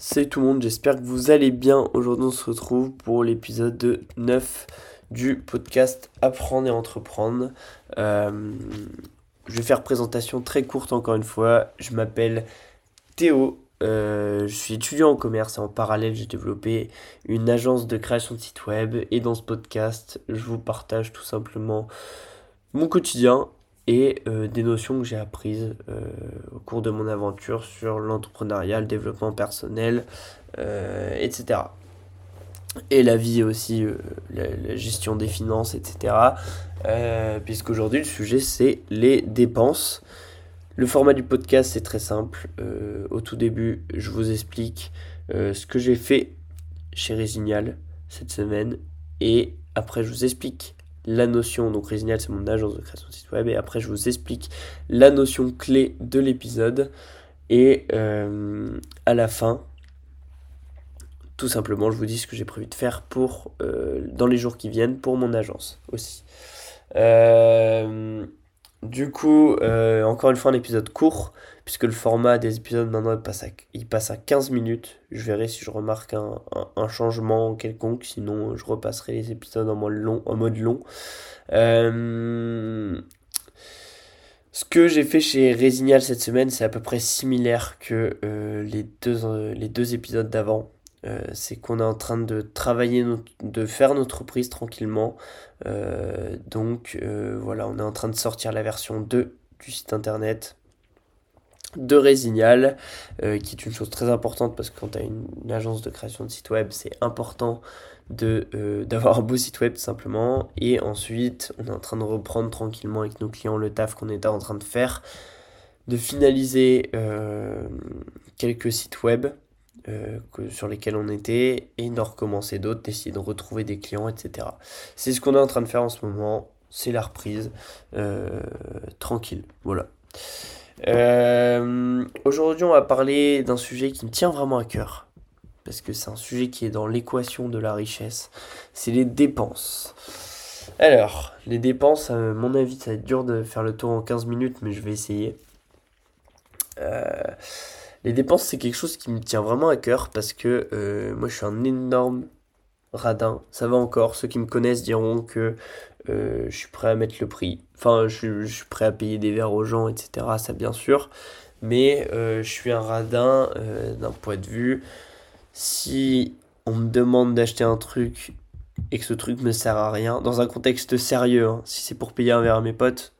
Salut tout le monde, j'espère que vous allez bien. Aujourd'hui on se retrouve pour l'épisode 9 du podcast Apprendre et Entreprendre. Euh, je vais faire présentation très courte encore une fois. Je m'appelle Théo, euh, je suis étudiant en commerce et en parallèle j'ai développé une agence de création de site web et dans ce podcast je vous partage tout simplement mon quotidien et euh, des notions que j'ai apprises euh, au cours de mon aventure sur l'entrepreneuriat, le développement personnel, euh, etc. Et la vie aussi, la, gestion des finances, etc. Puisqu'aujourd'hui le sujet c'est les dépenses. Le format du podcast c'est très simple. au tout début, je vous explique ce que j'ai fait chez Résignal cette semaine et après je vous explique la notion, donc Résignal c'est mon agence de création de site web, et après je vous explique la notion clé de l'épisode, et euh, à la fin, tout simplement je vous dis ce que j'ai prévu de faire pour, euh, dans les jours qui viennent pour mon agence aussi. Euh, du coup, encore une fois un épisode court, puisque le format des épisodes maintenant passe à, il passe à 15 minutes. Je verrai si je remarque un, changement quelconque, sinon je repasserai les épisodes en mode long. Euh, ce que j'ai fait chez Résignal cette semaine, c'est à peu près similaire que euh, euh, les deux épisodes d'avant. C'est qu'on est en train de travailler, de faire notre prise tranquillement. donc voilà, on est en train de sortir la version 2 du site internet de Résignal, euh, qui est une chose très importante parce que quand tu as une, agence de création de site web, c'est important de euh, d'avoir un beau site web tout simplement. Et ensuite, on est en train de reprendre tranquillement avec nos clients le taf qu'on était en train de faire, de finaliser euh, quelques sites web sur lesquels on était et d'en recommencer d'autres, d'essayer de retrouver des clients, etc. C'est ce qu'on est en train de faire en ce moment. C'est la reprise. tranquille. Voilà. Euh, aujourd'hui, on va parler d'un sujet qui me tient vraiment à cœur. Parce que c'est un sujet qui est dans l'équation de la richesse. C'est les dépenses. Alors, les dépenses, à mon avis, ça va être dur de faire le tour en 15 minutes, mais je vais essayer. Euh, les dépenses, c'est quelque chose qui me tient vraiment à cœur parce que euh, moi, je suis un énorme radin. Ça va encore. Ceux qui me connaissent diront que euh, je suis prêt à mettre le prix. Enfin, je, suis prêt à payer des verres aux gens, etc. Ça, bien sûr. Mais euh, je suis un radin d'un point de vue. Si on me demande d'acheter un truc et que ce truc me sert à rien, dans un contexte sérieux, hein, si c'est pour payer un verre à mes potes,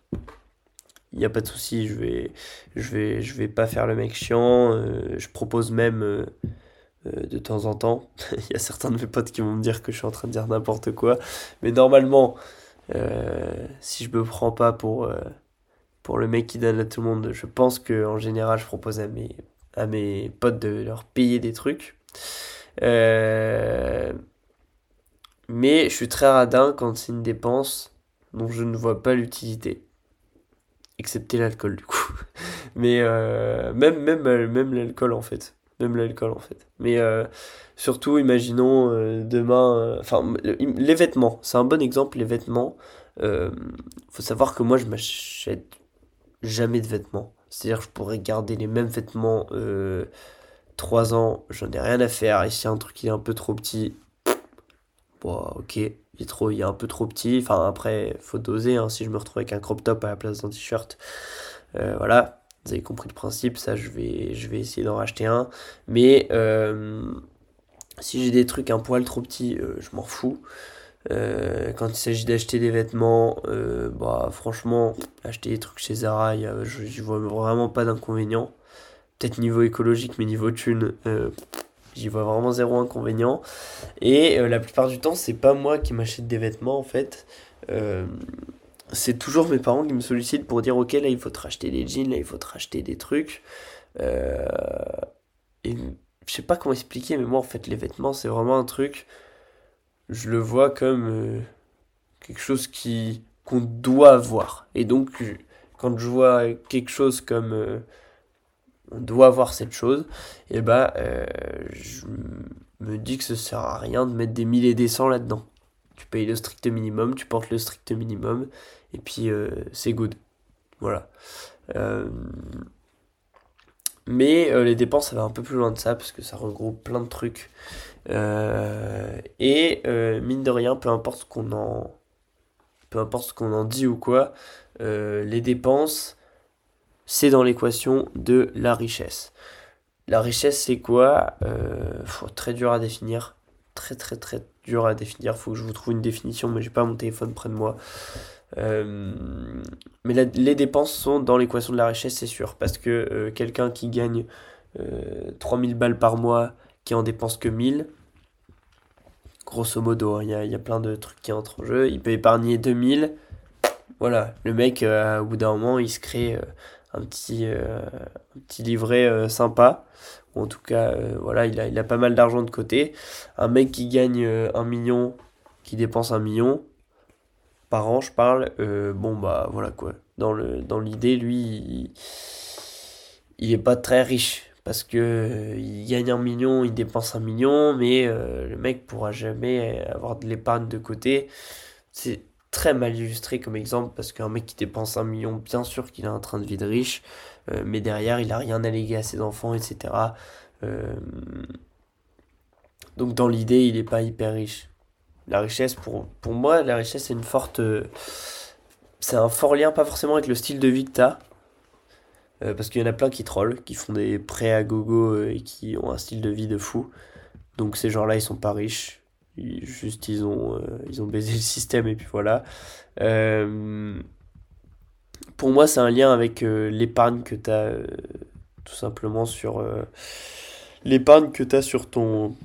il n'y a pas de souci, je vais, je, vais, je vais pas faire le mec chiant. je propose même de temps en temps. Il y a certains de mes potes qui vont me dire que je suis en train de dire n'importe quoi. Mais normalement, euh, si je me prends pas pour, euh, pour le mec qui donne à tout le monde, je pense que en général, je propose à mes, à mes potes de leur payer des trucs. Euh, mais je suis très radin quand c'est une dépense dont je ne vois pas l'utilité. Excepté l'alcool, du coup. Mais même, même, même l'alcool, en fait même l'alcool en fait. Mais euh, surtout, imaginons euh, demain, euh, enfin les vêtements, c'est un bon exemple. Les vêtements, faut savoir que moi je m'achète jamais de vêtements. C'est-à-dire que je pourrais garder les mêmes vêtements 3 ans, j'en ai rien à faire. Et si un truc est un peu trop petit, bon, ok, il est, trop, il est un peu trop petit. Enfin après, faut doser. Hein, si je me retrouve avec un crop top à la place d'un t-shirt, voilà, vous avez compris le principe, ça je vais, je vais essayer d'en racheter un. Mais euh, si j'ai des trucs un poil trop petits, euh, je m'en fous. Euh, quand il s'agit d'acheter des vêtements, bah franchement, acheter des trucs chez Zara, je vois vraiment pas d'inconvénient. Peut-être niveau écologique, mais niveau thune, j'y vois vraiment zéro inconvénient. Et la plupart du temps, c'est pas moi qui m'achète des vêtements en fait c'est toujours mes parents qui me sollicitent pour dire ok là il faut te racheter des jeans, là il faut te racheter des trucs. Euh, et je sais pas comment expliquer, mais moi en fait les vêtements c'est vraiment un truc, je le vois comme euh, quelque chose qui qu'on doit avoir. Et donc quand je vois quelque chose comme euh, on doit avoir cette chose, et bah je me dis que ça sert à rien de mettre des mille et des cents là-dedans. Tu payes le strict minimum, tu portes le strict minimum, et puis euh, c'est good. Voilà. Euh, Mais les dépenses, ça va un peu plus loin de ça, parce que ça regroupe plein de trucs. et mine de rien, peu importe ce qu'on en, peu importe ce qu'on en dit ou quoi, les dépenses, c'est dans l'équation de la richesse. La richesse, c'est quoi? Euh, Très dur à définir. Très, très, très dur à définir. Faut que je vous trouve une définition, mais j'ai pas mon téléphone près de moi. Euh, mais les dépenses sont dans l'équation de la richesse, c'est sûr. Parce que euh, quelqu'un qui gagne 3000 balles par mois, qui en dépense que 1000, grosso modo, hein, il y, a, plein de trucs qui entrent en jeu. Il peut épargner 2000. Voilà, le mec, au bout d'un moment, il se crée un petit, euh, petit livret euh, sympa. Ou en tout cas, euh, voilà, il a, il a pas mal d'argent de côté. Un mec qui gagne un million, qui dépense un million par an, je parle. bon, bah voilà quoi. Dans, le, dans l'idée, lui, il, est pas très riche. Parce que il gagne un million, il dépense un million, mais le mec pourra jamais avoir de l'épargne de côté. C'est très mal illustré comme exemple parce qu'un mec qui dépense un million, bien sûr qu'il a un train de vie riche, euh, mais derrière il a rien à léguer à ses enfants, etc. Euh, donc dans l'idée, il n'est pas hyper riche. La richesse, pour, pour moi, la richesse c'est une forte. c'est un fort lien, pas forcément avec le style de vie que tu as. Euh, parce qu'il y en a plein qui trollent, qui font des prêts à gogo et qui ont un style de vie de fou. Donc ces gens-là, ils sont pas riches juste ils ont, euh, ils ont baisé le système et puis voilà. Euh, pour moi, c'est un lien avec euh, l'épargne que tu as tout simplement sur l'épargne que tu sur ton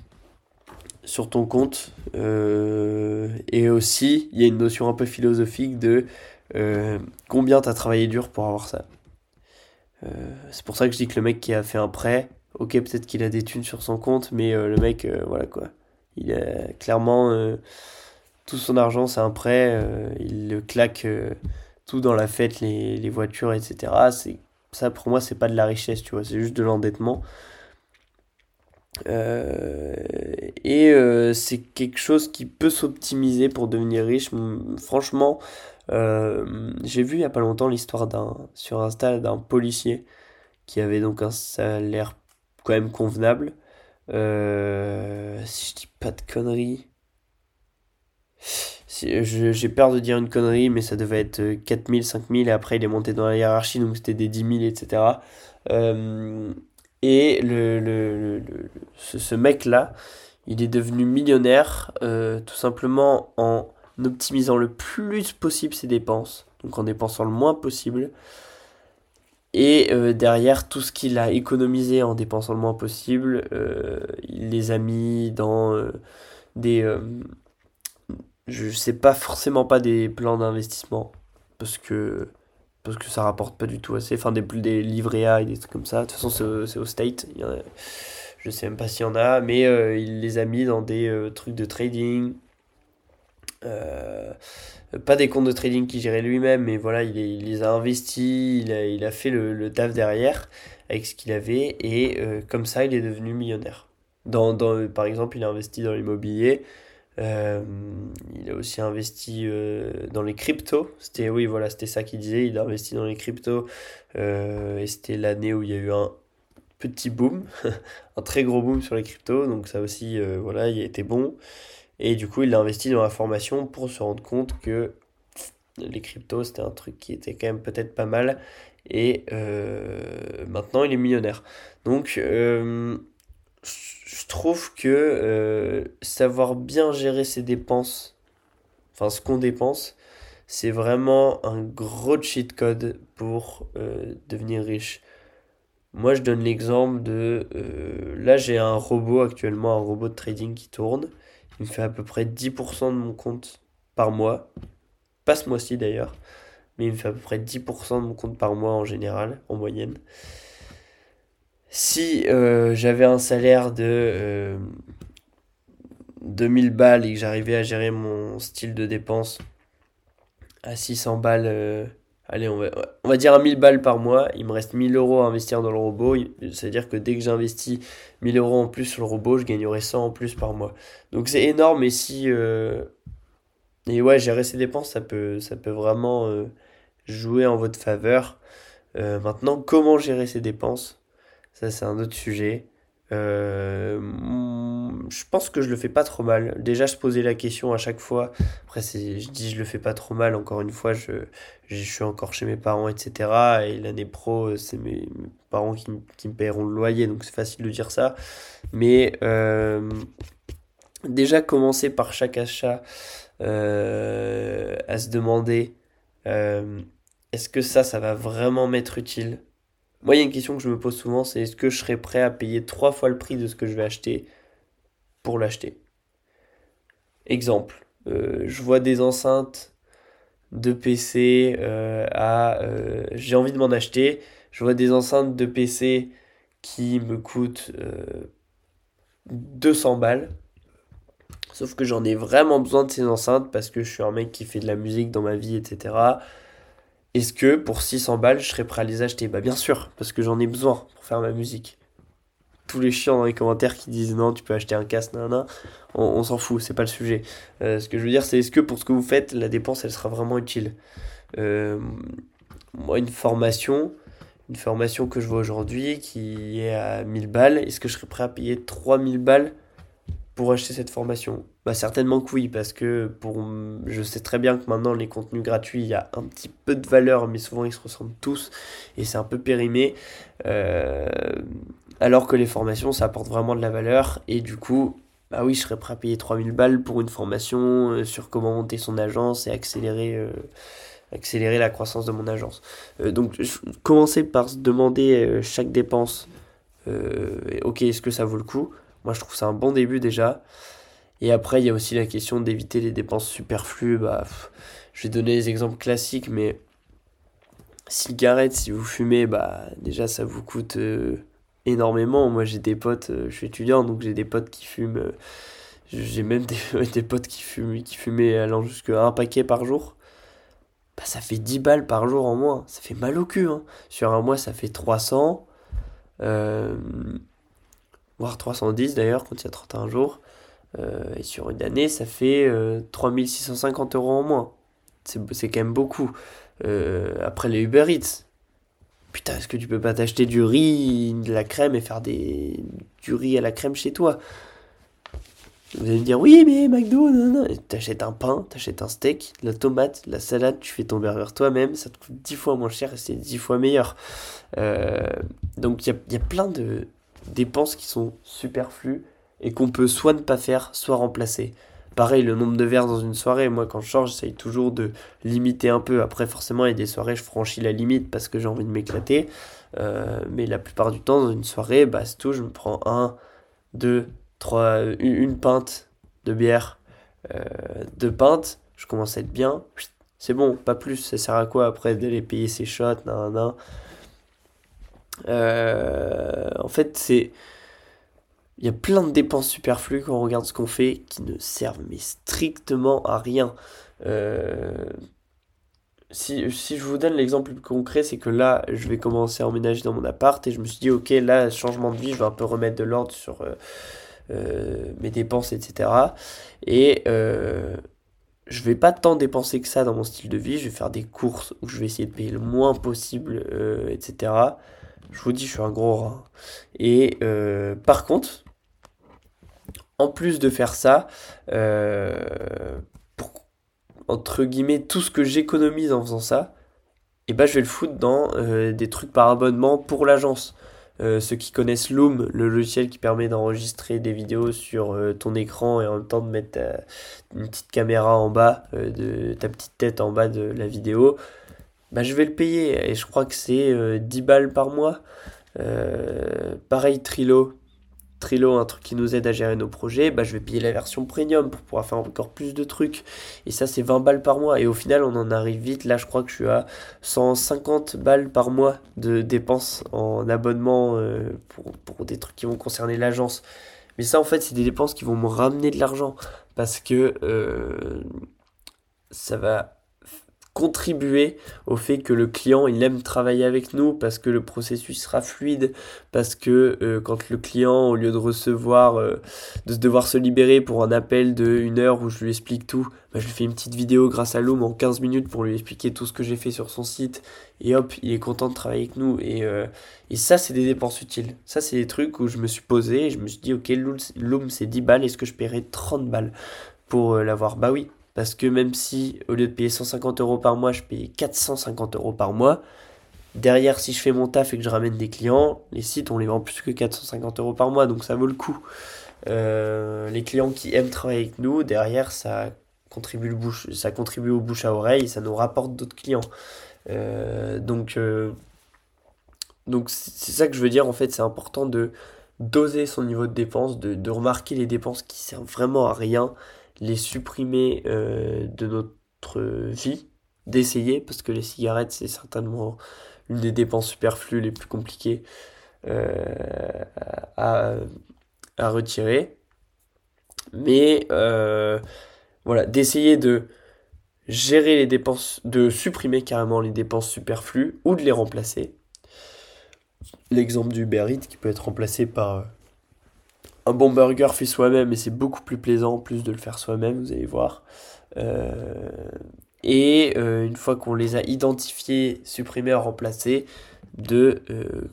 sur ton compte et aussi il y a une notion un peu philosophique de combien tu as travaillé dur pour avoir ça. c'est pour ça que je dis que le mec qui a fait un prêt, ok peut-être qu'il a des thunes sur son compte, mais le mec, voilà quoi. Il a clairement euh, tout son argent, c'est un prêt. Euh, il le claque euh, tout dans la fête, les, les voitures, etc. C'est, ça, pour moi, c'est pas de la richesse, tu vois, c'est juste de l'endettement. et c'est quelque chose qui peut s'optimiser pour devenir riche. Franchement, j'ai vu il y a pas longtemps l'histoire d'un sur Insta d'un policier qui avait donc un salaire quand même convenable euh, si je dis pas de conneries. Si, j'ai peur de dire une connerie, mais ça devait être 4000, 5000, et après il est monté dans la hiérarchie, donc c'était des 10 000, etc. Euh, et le, le, le, ce, ce mec-là, il est devenu millionnaire euh, tout simplement en optimisant le plus possible ses dépenses, donc en dépensant le moins possible, et euh, derrière, tout ce qu'il a économisé en dépensant le moins possible, euh, il les a mis dans euh, des... je sais pas forcément pas des plans d'investissement, parce que, parce que ça rapporte pas du tout assez. Enfin, des, des livrets A et des trucs comme ça. De toute façon, c'est au, State. Il y je sais même pas s'il y en a, mais il les a mis dans des trucs de trading. Euh, pas des comptes de trading qu'il gérait lui-même, mais voilà, il, les a investis, il a, fait le, taf derrière avec ce qu'il avait, et euh, comme ça, il est devenu millionnaire. Dans, par exemple, il a investi dans l'immobilier, euh, il a aussi investi dans les cryptos. C'était oui, voilà, c'était ça qu'il disait. Il a investi dans les cryptos et c'était l'année où il y a eu un petit boom, un très gros boom sur les cryptos. Donc ça aussi, voilà, il a été bon. Et du coup, il a investi dans la formation pour se rendre compte que les cryptos, c'était un truc qui était quand même peut-être pas mal. Et euh, maintenant, il est millionnaire. Donc, euh, je trouve que euh, savoir bien gérer ses dépenses, enfin ce qu'on dépense, c'est vraiment un gros cheat code pour devenir riche. Moi, je donne l'exemple de... là, j'ai un robot actuellement, un robot de trading qui tourne. Il me fait à peu près 10% de mon compte par mois. Pas ce mois-ci d'ailleurs. Mais il me fait à peu près 10% de mon compte par mois en général, en moyenne. Si euh, j'avais un salaire de 2000 euh, balles et que j'arrivais à gérer mon style de dépense à 600 balles euh, allez, on va, on va dire à 1000 balles par mois, il me reste 1000 euros à investir dans le robot. C'est-à-dire que dès que j'investis 1000 euros en plus sur le robot, je gagnerai 100 en plus par mois. Donc c'est énorme et si... Euh, et ouais, gérer ses dépenses, ça peut, vraiment euh, jouer en votre faveur. Euh, maintenant, comment gérer ses dépenses? Ça, c'est un autre sujet. Euh, je pense que je le fais pas trop mal. Déjà, je posais la question à chaque fois. Après, je dis je le fais pas trop mal. Encore une fois, je, je suis encore chez mes parents, etc. Et l'année pro, c'est mes, parents qui, qui, me paieront le loyer, donc c'est facile de dire ça. Mais euh, déjà, commencer par chaque achat euh, à se demander est-ce que ça, ça va vraiment m'être utile? Moi, il y a une question que je me pose souvent, c'est est-ce que je serais prêt à payer trois fois le prix de ce que je vais acheter pour l'acheter? Exemple, euh, je vois des enceintes de PC euh, à... Euh, j'ai envie de m'en acheter. Je vois des enceintes de PC qui me coûtent 200 balles. Sauf que j'en ai vraiment besoin de ces enceintes parce que je suis un mec qui fait de la musique dans ma vie, etc. Est-ce que pour 600 balles, je serais prêt à les acheter? Bah bien sûr, parce que j'en ai besoin pour faire ma musique. Tous les chiens dans les commentaires qui disent non, tu peux acheter un casque, nan, on, s'en fout, c'est pas le sujet. Euh, ce que je veux dire, c'est est-ce que pour ce que vous faites, la dépense, elle sera vraiment utile? Euh, Moi, une formation, une formation que je vois aujourd'hui qui est à 1000 balles, est-ce que je serais prêt à payer 3000 balles pour acheter cette formation bah certainement que oui, parce que pour, je sais très bien que maintenant les contenus gratuits, il y a un petit peu de valeur, mais souvent ils se ressemblent tous, et c'est un peu périmé. Euh, alors que les formations, ça apporte vraiment de la valeur, et du coup, bah oui, je serais prêt à payer 3000 balles pour une formation euh, sur comment monter son agence et accélérer, euh, accélérer la croissance de mon agence. donc, commencer par se demander chaque dépense, ok, est-ce que ça vaut le coup? Moi, je trouve ça un bon début déjà. Et après, il y a aussi la question d'éviter les dépenses superflues. Bah, je vais donner des exemples classiques, mais cigarettes, si vous fumez, bah, déjà ça vous coûte euh, énormément. Moi, j'ai des potes, euh, je suis étudiant, donc j'ai des potes qui fument. Euh, j'ai même des, des, potes qui, fument, qui fumaient allant jusqu'à un paquet par jour. Bah, ça fait 10 balles par jour en moins. Ça fait mal au cul. Hein. Sur un mois, ça fait 300. Voire 310 d'ailleurs, quand il y a 31 jours. Euh, et sur une année, ça fait 3650 euh, euros en moins. C'est quand même beaucoup. Euh, après les Uber Eats. Putain, est-ce que tu peux pas t'acheter du riz, de la crème et faire des... du riz à la crème chez toi? Vous allez me dire, oui, mais McDo, non, non. T'achètes un pain, t'achètes un steak, la tomate, la salade, tu fais ton burger toi-même, ça te coûte 10 fois moins cher et c'est 10 fois meilleur. donc il y a, y a plein de dépenses qui sont superflues et qu'on peut soit ne pas faire, soit remplacer. Pareil, le nombre de verres dans une soirée, moi quand je change, j'essaye toujours de limiter un peu. Après, forcément, il y a des soirées, je franchis la limite parce que j'ai envie de m'éclater. Euh, mais la plupart du temps, dans une soirée, bah, c'est tout, je me prends un, deux, trois, une, pinte de bière, euh, deux pintes, je commence à être bien. C'est bon, pas plus. Ça sert à quoi après d'aller payer ses shots, nan, nan. Euh, en fait, c'est il y a plein de dépenses superflues quand on regarde ce qu'on fait qui ne servent mais strictement à rien. Euh, si, je vous donne l'exemple plus concret, c'est que là, je vais commencer à emménager dans mon appart et je me suis dit, ok, là, changement de vie, je vais un peu remettre de l'ordre sur euh, euh, mes dépenses, etc. Et je vais pas tant dépenser que ça dans mon style de vie, je vais faire des courses où je vais essayer de payer le moins possible, etc. Je vous dis, je suis un gros rat. Et par contre, en plus de faire ça, euh, pour, entre guillemets, tout ce que j'économise en faisant ça, eh ben, je vais le foutre dans euh, des trucs par abonnement pour l'agence. Euh, ceux qui connaissent Loom, le logiciel qui permet d'enregistrer des vidéos sur ton écran et en même temps de mettre une petite caméra en bas, ta petite tête en bas de la vidéo, bah, je vais le payer et je crois que c'est 10 balles par mois. pareil Trilo, Trello, un truc qui nous aide à gérer nos projets, bah, je vais payer la version premium pour pouvoir faire encore plus de trucs. Et ça, c'est 20 balles par mois. Et au final, on en arrive vite. Là, je crois que je suis à 150 balles par mois de dépenses en abonnement euh, pour, des trucs qui vont concerner l'agence. Mais ça, en fait, c'est des dépenses qui vont me ramener de l'argent. Parce que euh, ça va contribuer au fait que le client il aime travailler avec nous parce que le processus sera fluide parce que euh, quand le client au lieu de recevoir euh, de devoir se libérer pour un appel de une heure où je lui explique tout bah, je lui fais une petite vidéo grâce à Loom en 15 minutes pour lui expliquer tout ce que j'ai fait sur son site. Et hop il est content de travailler avec nous. Et, euh, et ça c'est des dépenses utiles. Ça c'est des trucs où je me suis posé et je me suis dit ok Loom c'est 10 balles est-ce que je paierai 30 balles pour l'avoir? Bah oui parce que même si au lieu de payer 150 euros par mois, je paye 450 euros par mois, derrière, si je fais mon taf et que je ramène des clients, les sites, on les vend plus que 450 euros par mois, donc ça vaut le coup. Euh, les clients qui aiment travailler avec nous, derrière, ça contribue, le bouche, ça contribue au bouche à oreille, ça nous rapporte d'autres clients. Euh, donc, euh, donc c'est ça que je veux dire, en fait, c'est important de doser son niveau de dépenses, de, de remarquer les dépenses qui servent vraiment à rien les supprimer euh, de notre vie, d'essayer, parce que les cigarettes, c'est certainement une des dépenses superflues les plus compliquées euh, à, retirer. Mais euh, voilà, d'essayer de gérer les dépenses, de supprimer carrément les dépenses superflues ou de les remplacer. L'exemple du Uber qui peut être remplacé par un bon burger fait soi-même et c'est beaucoup plus plaisant en plus de le faire soi-même, vous allez voir. Euh, et euh, une fois qu'on les a identifiés, supprimés, remplacés, de, euh,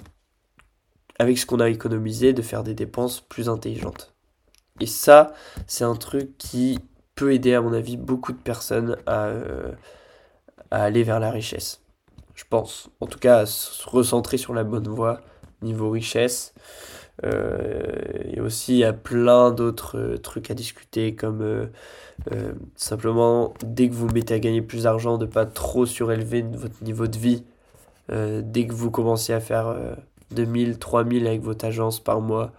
avec ce qu'on a économisé, de faire des dépenses plus intelligentes. Et ça, c'est un truc qui peut aider, à mon avis, beaucoup de personnes à, à aller vers la richesse. Je pense. En tout cas, à se recentrer sur la bonne voie niveau richesse. Euh, et aussi, il y a plein d'autres euh, trucs à discuter, comme euh, simplement, dès que vous mettez à gagner plus d'argent, de pas trop surélever votre niveau de vie. dès que vous commencez à faire 2000, 3000 avec votre agence par mois,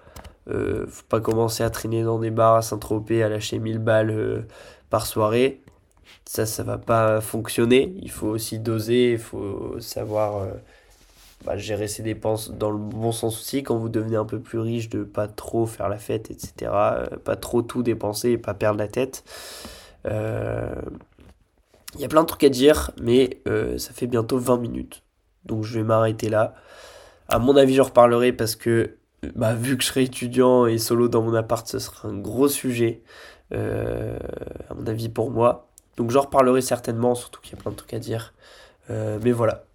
euh, faut pas commencer à traîner dans des bars à Saint-Tropez, à lâcher 1000 balles par soirée. Ça, ça va pas fonctionner. Il faut aussi doser, il faut savoir bah, gérer ses dépenses dans le bon sens aussi, quand vous devenez un peu plus riche, de pas trop faire la fête, etc. Euh, pas trop tout dépenser et pas perdre la tête. Il euh, y a plein de trucs à dire, mais euh, ça fait bientôt 20 minutes. Donc je vais m'arrêter là. À mon avis, j'en reparlerai parce que bah, vu que je serai étudiant et solo dans mon appart, ce sera un gros sujet, à mon avis, pour moi. Donc j'en reparlerai certainement, surtout qu'il y a plein de trucs à dire. mais voilà,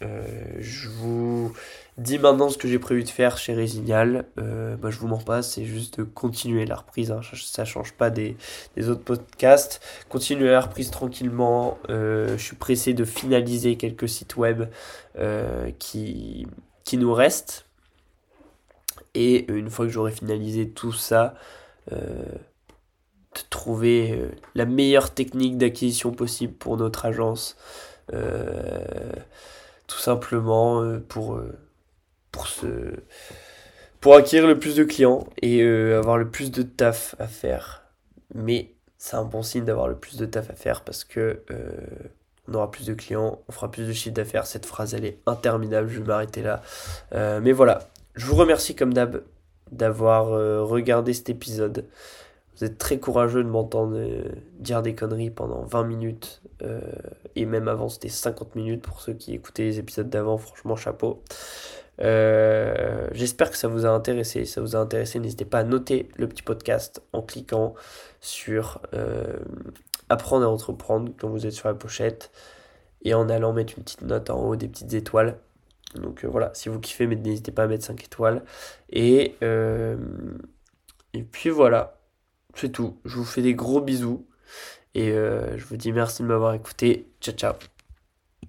je vous dis maintenant ce que j'ai prévu de faire chez Résignal. Euh, bah, je vous mens pas, c'est juste de continuer la reprise. Hein. Ça change pas des, autres podcasts. Continuer la reprise tranquillement. Euh, je suis pressé de finaliser quelques sites web qui, qui nous restent. Et une fois que j'aurai finalisé tout ça, de trouver la meilleure technique d'acquisition possible pour notre agence. Euh, tout simplement euh, pour, euh, pour acquérir le plus de clients et euh, avoir le plus de taf à faire. Mais c'est un bon signe d'avoir le plus de taf à faire parce que on aura plus de clients, on fera plus de chiffre d'affaires. Cette phrase, elle est interminable, je vais m'arrêter là. mais voilà, je vous remercie comme d'hab d'avoir regardé cet épisode. Vous êtes très courageux de m'entendre euh, dire des conneries pendant 20 minutes. Euh, et même avant, c'était 50 minutes pour ceux qui écoutaient les épisodes d'avant. Franchement, chapeau. Euh, j'espère que ça vous a intéressé. Si ça vous a intéressé, n'hésitez pas à noter le petit podcast en cliquant sur Apprendre à entreprendre quand vous êtes sur la pochette et en allant mettre une petite note en haut, des petites étoiles. Donc voilà, si vous kiffez, n'hésitez pas à mettre 5 étoiles. Et, et puis voilà. C'est tout. Je vous fais des gros bisous. Et euh, je vous dis merci de m'avoir écouté. Ciao, ciao.